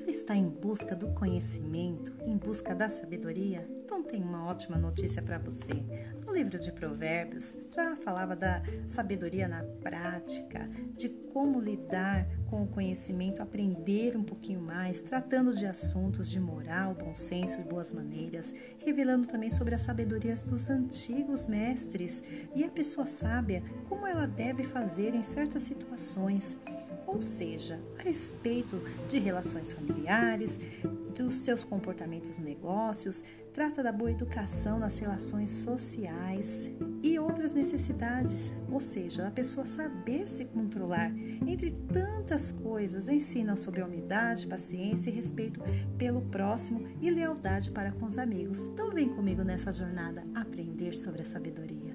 Você está em busca do conhecimento, em busca da sabedoria? Então tem uma ótima notícia para você. No livro de Provérbios já falava da sabedoria na prática, de como lidar com o conhecimento, aprender um pouquinho mais, tratando de assuntos de moral, bom senso e boas maneiras, revelando também sobre as sabedorias dos antigos mestres e a pessoa sábia, como ela deve fazer em certas situações ou seja, a respeito de relações familiares, dos seus comportamentos nos negócios, trata da boa educação nas relações sociais e outras necessidades, ou seja, a pessoa saber se controlar. Entre tantas coisas, ensina sobre a humildade, paciência e respeito pelo próximo e lealdade para com os amigos. Então vem comigo nessa jornada aprender sobre a sabedoria.